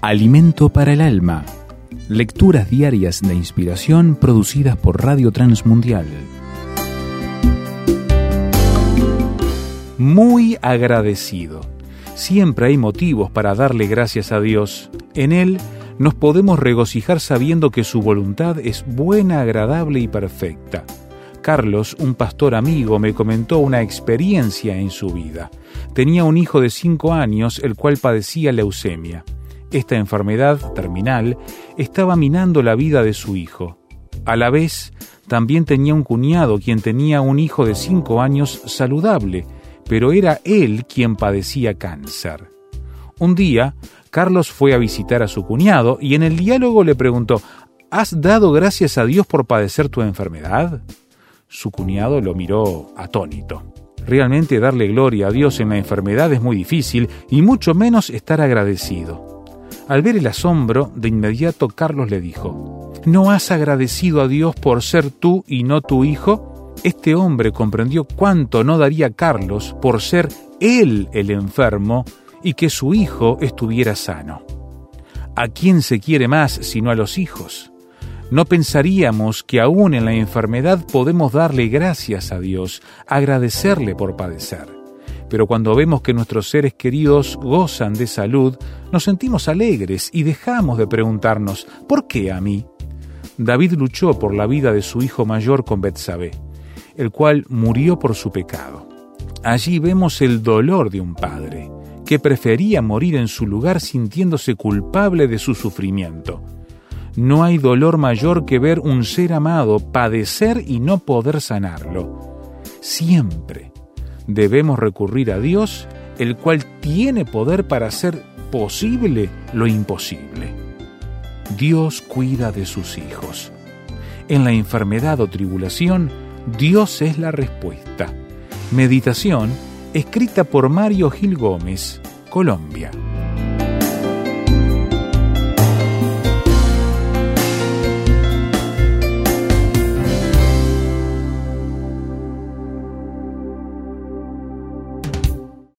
Alimento para el alma. Lecturas diarias de inspiración producidas por Radio Transmundial. Muy agradecido. Siempre hay motivos para darle gracias a Dios. En Él nos podemos regocijar sabiendo que su voluntad es buena, agradable y perfecta. Carlos, un pastor amigo, me comentó una experiencia en su vida. Tenía un hijo de cinco años, el cual padecía leucemia. Esta enfermedad terminal estaba minando la vida de su hijo. A la vez, también tenía un cuñado quien tenía un hijo de cinco años saludable, pero era él quien padecía cáncer. Un día, Carlos fue a visitar a su cuñado y en el diálogo le preguntó, ¿Has dado gracias a Dios por padecer tu enfermedad? Su cuñado lo miró atónito. Realmente darle gloria a Dios en la enfermedad es muy difícil y mucho menos estar agradecido. Al ver el asombro, de inmediato Carlos le dijo, ¿No has agradecido a Dios por ser tú y no tu hijo? Este hombre comprendió cuánto no daría Carlos por ser él el enfermo y que su hijo estuviera sano. ¿A quién se quiere más sino a los hijos? No pensaríamos que aún en la enfermedad podemos darle gracias a Dios, agradecerle por padecer. Pero cuando vemos que nuestros seres queridos gozan de salud, nos sentimos alegres y dejamos de preguntarnos, ¿por qué a mí? David luchó por la vida de su hijo mayor con Betsabé, el cual murió por su pecado. Allí vemos el dolor de un padre, que prefería morir en su lugar sintiéndose culpable de su sufrimiento. No hay dolor mayor que ver un ser amado padecer y no poder sanarlo. Siempre debemos recurrir a Dios, el cual tiene poder para hacer posible lo imposible. Dios cuida de sus hijos. En la enfermedad o tribulación, Dios es la respuesta. Meditación escrita por Mario Gil Gómez, Colombia.